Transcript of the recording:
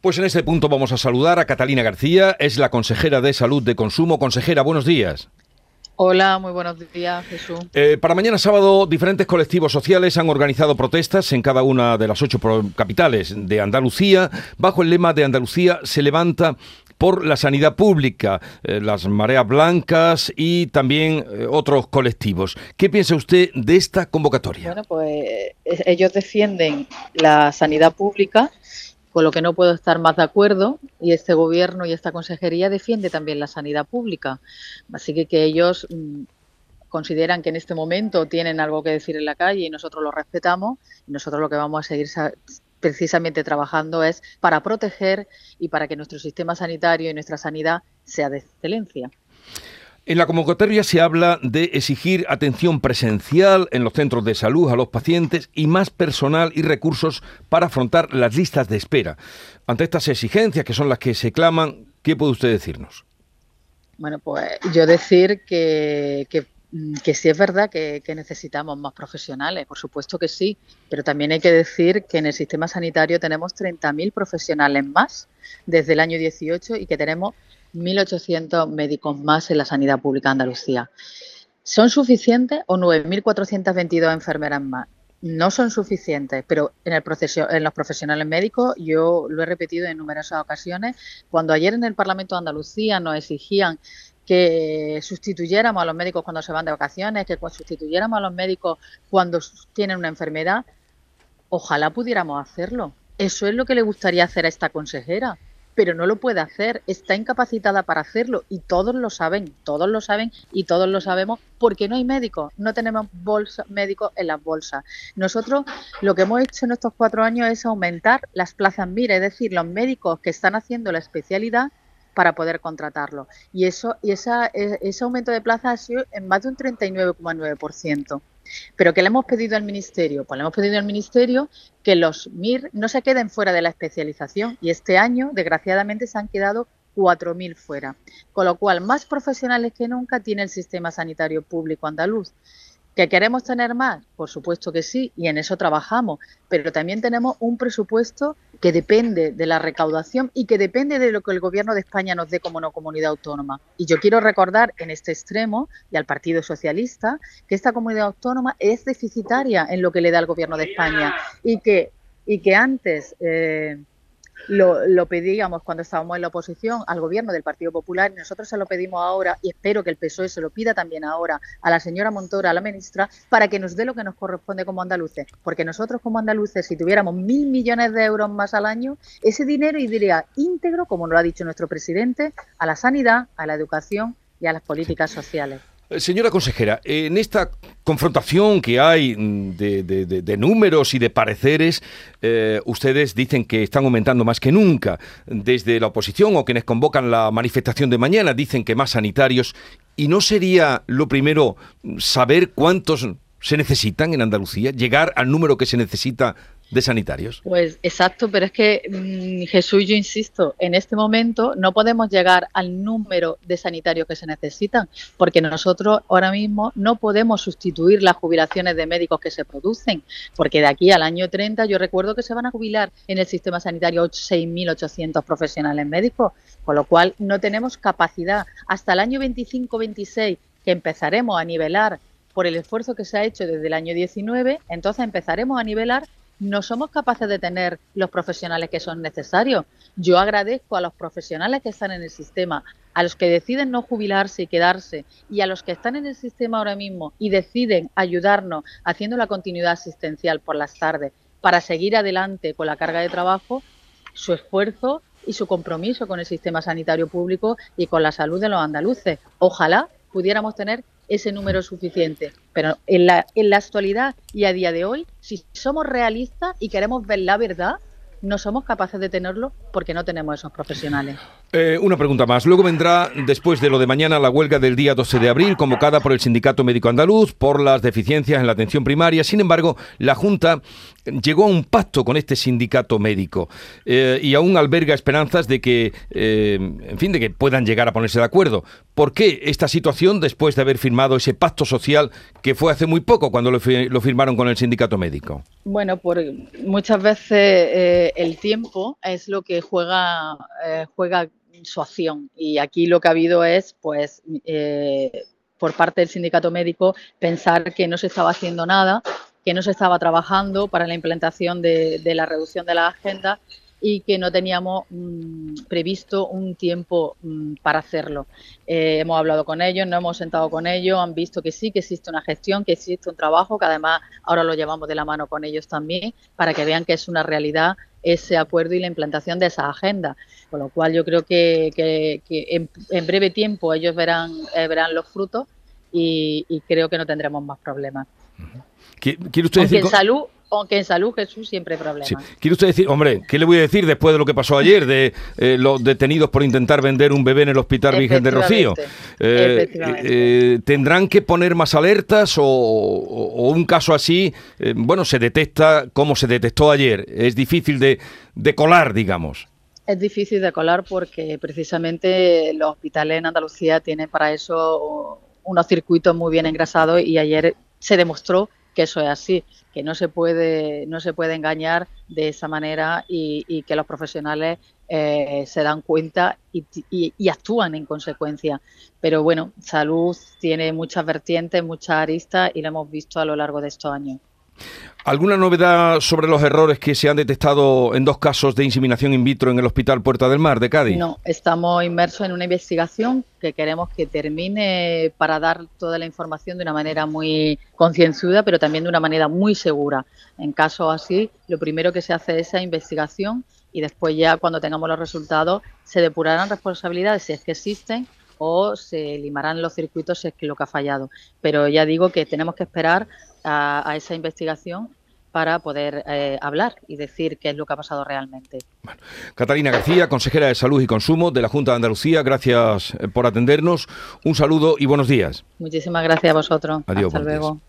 Pues en este punto vamos a saludar a Catalina García, es la consejera de Salud de Consumo. Consejera, buenos días. Hola, muy buenos días, Jesús. Eh, para mañana sábado, diferentes colectivos sociales han organizado protestas en cada una de las ocho capitales de Andalucía, bajo el lema de Andalucía se levanta por la sanidad pública, eh, las mareas blancas y también eh, otros colectivos. ¿Qué piensa usted de esta convocatoria? Bueno, pues ellos defienden la sanidad pública con lo que no puedo estar más de acuerdo y este gobierno y esta consejería defiende también la sanidad pública. Así que que ellos mm, consideran que en este momento tienen algo que decir en la calle y nosotros lo respetamos y nosotros lo que vamos a seguir precisamente trabajando es para proteger y para que nuestro sistema sanitario y nuestra sanidad sea de excelencia. En la convocatoria se habla de exigir atención presencial en los centros de salud a los pacientes y más personal y recursos para afrontar las listas de espera. Ante estas exigencias que son las que se claman, ¿qué puede usted decirnos? Bueno, pues yo decir que, que, sí es verdad que, que, necesitamos más profesionales, por supuesto que sí, pero también hay que decir que en el sistema sanitario tenemos 30.000 profesionales más desde el año 18 y que tenemos 1.800 médicos más en la sanidad pública de Andalucía. ¿Son suficientes o 9.422 enfermeras más? No son suficientes, pero en, el proceso, en los profesionales médicos, yo lo he repetido en numerosas ocasiones, cuando ayer en el Parlamento de Andalucía nos exigían que sustituyéramos a los médicos cuando se van de vacaciones, que sustituyéramos a los médicos cuando tienen una enfermedad, ojalá pudiéramos hacerlo. Eso es lo que le gustaría hacer a esta consejera pero no lo puede hacer, está incapacitada para hacerlo y todos lo saben, todos lo saben y todos lo sabemos porque no hay médicos, no tenemos bolsa, médicos en las bolsas. Nosotros lo que hemos hecho en estos cuatro años es aumentar las plazas MIRA, es decir, los médicos que están haciendo la especialidad para poder contratarlo. Y eso y esa, e, ese aumento de plazas ha sido en más de un 39,9%. ¿Pero qué le hemos pedido al Ministerio? Pues le hemos pedido al Ministerio que los MIR no se queden fuera de la especialización y este año, desgraciadamente, se han quedado 4.000 fuera. Con lo cual, más profesionales que nunca tiene el sistema sanitario público andaluz. ¿Que queremos tener más? Por supuesto que sí, y en eso trabajamos, pero también tenemos un presupuesto que depende de la recaudación y que depende de lo que el Gobierno de España nos dé como no comunidad autónoma. Y yo quiero recordar en este extremo y al Partido Socialista que esta comunidad autónoma es deficitaria en lo que le da el Gobierno de España y que, y que antes... Eh, lo, pedíamos cuando estábamos en la oposición al gobierno del Partido Popular nosotros se lo pedimos ahora y espero que el PSOE se lo pida también ahora a la señora Montora, a la ministra, para que nos dé lo que nos corresponde como andaluces. Porque nosotros como andaluces, si tuviéramos mil millones de euros más al año, ese dinero iría íntegro, como lo ha dicho nuestro presidente, a la sanidad, a la educación y a las políticas sociales. Eh, señora consejera, en esta confrontación que hay mm, de, números y de pareceres, eh, ustedes dicen que están aumentando más que nunca. Desde la oposición o quienes convocan la manifestación de mañana dicen que más sanitarios. ¿Y no sería lo primero saber cuántos se necesitan en Andalucía? ¿Llegar al número que se necesita de sanitarios. Pues exacto, pero es que mm, Jesús, yo insisto, en este momento no podemos llegar al número de sanitarios que se necesitan, porque nosotros ahora mismo no podemos sustituir las jubilaciones de médicos que se producen, porque de aquí al año 30 yo recuerdo que se van a jubilar en el sistema sanitario 6.800 profesionales médicos, con lo cual no tenemos capacidad hasta el año 25-26 que empezaremos a nivelar por el esfuerzo que se ha hecho desde el año 19, entonces empezaremos a nivelar no somos capaces de tener los profesionales que son necesarios. Yo agradezco a los profesionales que están en el sistema, a los que deciden no jubilarse y quedarse, y a los que están en el sistema ahora mismo y deciden ayudarnos haciendo la continuidad asistencial por las tardes para seguir adelante con la carga de trabajo, su esfuerzo y su compromiso con el sistema sanitario público y con la salud de los andaluces. Ojalá pudiéramos tener ese número suficiente. Pero en la, en la actualidad y a día de hoy, si somos realistas y queremos ver la verdad, no somos capaces de tenerlo porque no tenemos esos profesionales. Eh, una pregunta más. Luego vendrá, después de lo de mañana, la huelga del día 12 de abril, convocada por el Sindicato Médico Andaluz por las deficiencias en la atención primaria. Sin embargo, la Junta llegó a un pacto con este sindicato médico eh, y aún alberga esperanzas de que, eh, en fin, de que puedan llegar a ponerse de acuerdo. ¿Por qué esta situación después de haber firmado ese pacto social que fue hace muy poco cuando lo, firmaron con el sindicato médico? Bueno, por muchas veces el tiempo es lo que juega, juega su acción y aquí lo que ha habido es, pues, eh, por parte del sindicato médico, pensar que no se estaba haciendo nada, que no se estaba trabajando para la implantación de, de la reducción de la agenda y que no teníamos mm, previsto un tiempo mm, para hacerlo. Eh, hemos hablado con ellos, nos hemos sentado con ellos, han visto que sí, que existe una gestión, que existe un trabajo, que además ahora lo llevamos de la mano con ellos también, para que vean que es una realidad ese acuerdo y la implantación de esa agenda. Con lo cual yo creo que, en, breve tiempo ellos verán, eh, verán los frutos y, creo que no tendremos más problemas. ¿Quiere usted decir... en salud aunque en salud Jesús siempre hay problemas. ¿Quiere usted decir, hombre, qué le voy a decir después de lo que pasó ayer, de eh, los detenidos por intentar vender un bebé en el Hospital Virgen de Rocío? Eh, eh, ¿Tendrán que poner más alertas o, un caso así, bueno, se detecta como se detectó ayer? Es difícil de, de colar, digamos. Es difícil de colar porque precisamente los hospitales en Andalucía tienen para eso unos circuitos muy bien engrasados y ayer se demostró que eso es así, que no se puede, no se puede engañar de esa manera y, que los profesionales eh, se dan cuenta y, actúan en consecuencia. Pero bueno, salud tiene muchas vertientes, muchas aristas y lo hemos visto a lo largo de estos años. ¿Alguna novedad sobre los errores que se han detectado en dos casos de inseminación in vitro en el Hospital Puerta del Mar de Cádiz? No, estamos inmersos en una investigación que queremos que termine para dar toda la información de una manera muy concienzuda, pero también de una manera muy segura. En casos así, lo primero que se hace es esa investigación y después ya cuando tengamos los resultados se depurarán responsabilidades si es que existen o se limarán los circuitos si es que lo que ha fallado. Pero ya digo que tenemos que esperar a, esa investigación para poder eh, hablar y decir qué es lo que ha pasado realmente. Catalina García, consejera de Salud y Consumo de la Junta de Andalucía, gracias eh, por atendernos. Un saludo y buenos días. Muchísimas gracias a vosotros. Adiós. Hasta luego.